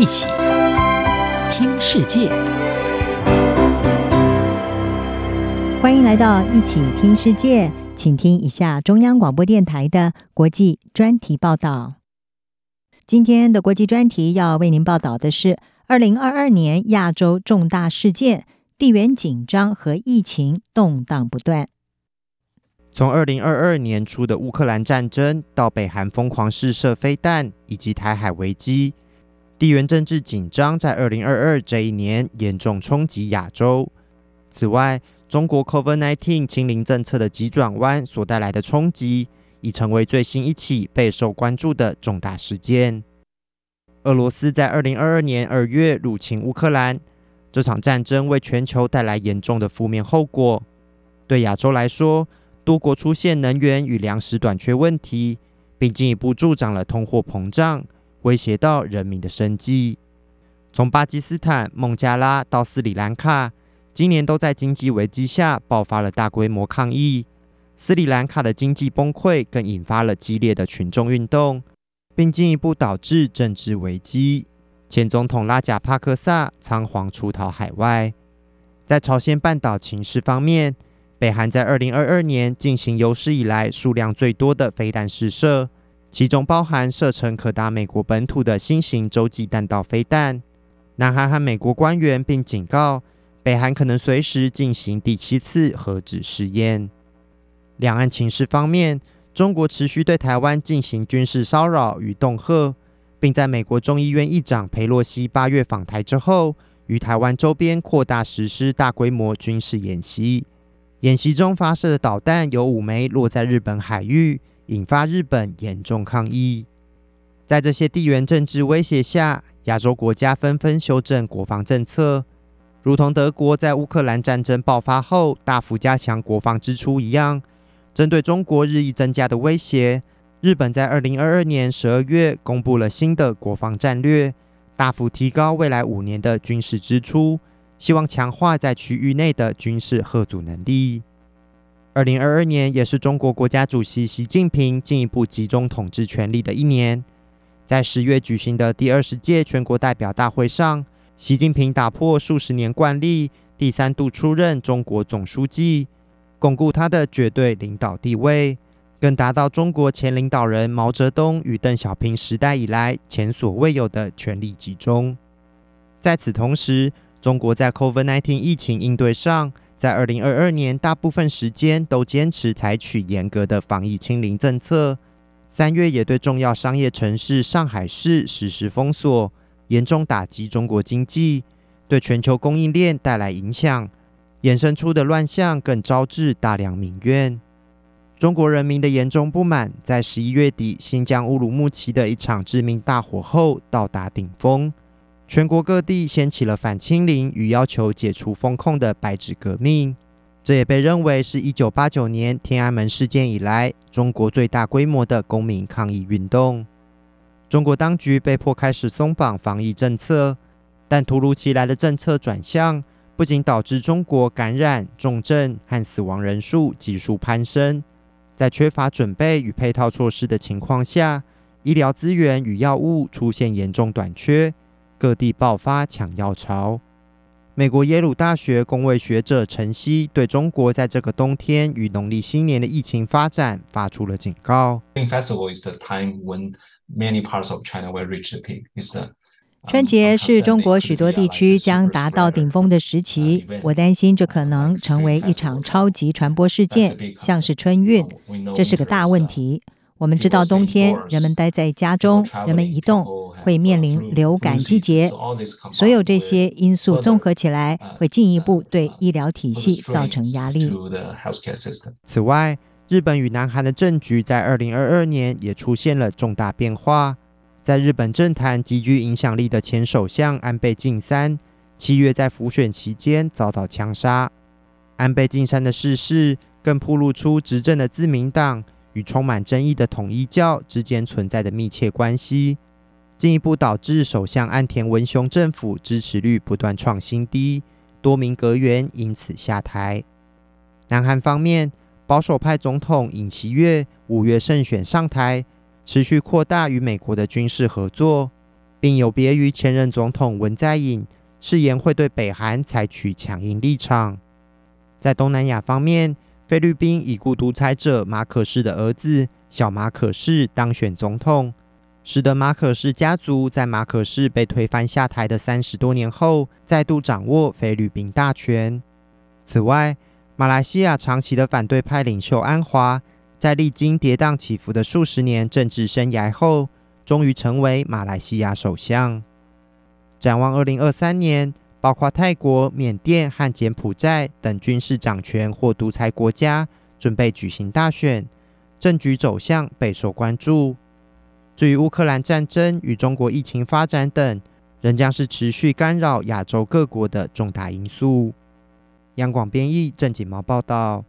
一起听世界，欢迎来到一起听世界，请听一下中央广播电台的国际专题报道。今天的国际专题要为您报道的是二零二二年亚洲重大事件，地缘紧张和疫情动荡不断。从二零二二年初的乌克兰战争到北韩疯狂试射飞弹，以及台海危机，地缘政治紧张在二零二二这一年严重冲击亚洲。此外，中国 COVID-19 清零政策的急转弯所带来的冲击，已成为最新一起备受关注的重大事件。俄罗斯在二零二二年二月入侵乌克兰，这场战争为全球带来严重的负面后果。对亚洲来说，多国出现能源与粮食短缺问题，并进一步助长了通货膨胀，威胁到人民的生计。从巴基斯坦、孟加拉到斯里兰卡，今年都在经济危机下爆发了大规模抗议。斯里兰卡的经济崩溃更引发了激烈的群众运动，并进一步导致政治危机。前总统拉贾帕克萨仓皇出逃海外。在朝鲜半岛情势方面，北韩在二零二二年进行有史以来数量最多的飞弹试射，其中包含射程可达美国本土的新型洲际弹道飞弹。南韩和美国官员并警告，北韩可能随时进行第七次核子试验。两岸情势方面，中国持续对台湾进行军事骚扰与恫吓，并在美国众议院议长佩洛西八月访台之后，于台湾周边扩大实施大规模军事演习。演习中发射的导弹有五枚落在日本海域，引发日本严重抗议。在这些地缘政治威胁下，亚洲国家纷纷修正国防政策，如同德国在乌克兰战争爆发后大幅加强国防支出一样。针对中国日益增加的威胁，日本在二零二二年十二月公布了新的国防战略，大幅提高未来五年的军事支出。希望强化在区域内的军事吓阻能力。二零二二年也是中国国家主席习近平进一步集中统治权力的一年。在十月举行的第二十届全国代表大会上，习近平打破数十年惯例，第三度出任中国总书记，巩固他的绝对领导地位，更达到中国前领导人毛泽东与邓小平时代以来前所未有的权力集中。在此同时，中国在 COVID-19 疫情应对上，在二零二二年大部分时间都坚持采取严格的防疫清零政策。三月也对重要商业城市上海市实施封锁，严重打击中国经济，对全球供应链带来影响。衍生出的乱象更招致大量民怨。中国人民的严重不满，在十一月底新疆乌鲁木齐的一场致命大火后到达顶峰。全国各地掀起了反清零与要求解除封控的白纸革命，这也被认为是一九八九年天安门事件以来中国最大规模的公民抗议运动。中国当局被迫开始松绑防疫政策，但突如其来的政策转向，不仅导致中国感染、重症和死亡人数急速攀升，在缺乏准备与配套措施的情况下，医疗资源与药物出现严重短缺。各地爆发抢药潮。美国耶鲁大学工位学者陈曦对中国在这个冬天与农历新年的疫情发展发出了警告。春节是中国许多地区将达到顶峰的时期，我担心这可能成为一场超级传播事件，像是春运，这是个大问题。我们知道冬天人们待在家中，人们移动。会面临流感季节，所有这些因素综合起来，会进一步对医疗体系造成压力。此外，日本与南韩的政局在二零二二年也出现了重大变化。在日本政坛极具影响力的前首相安倍晋三，七月在辅选期间遭到枪杀。安倍晋三的逝世，更暴露出执政的自民党与充满争议的统一教之间存在的密切关系。进一步导致首相岸田文雄政府支持率不断创新低，多名阁员因此下台。南韩方面，保守派总统尹锡悦五月胜选上台，持续扩大与美国的军事合作。并有别于前任总统文在寅，誓言会对北韩采取强硬立场。在东南亚方面，菲律宾已故独裁者马可仕的儿子小马可仕当选总统，使得马可仕家族在马可仕被推翻下台的三十多年后，再度掌握菲律宾大权。此外，马来西亚长期的反对派领袖安华，在历经跌宕起伏的数十年政治生涯后，终于成为马来西亚首相。展望二零二三年，包括泰国、缅甸和柬埔寨等军事掌权或独裁国家准备举行大选，政局走向备受关注。至于乌克兰战争与中国疫情发展等，仍将是持续干扰亚洲各国的重大因素。央广编译郑锦毛报道。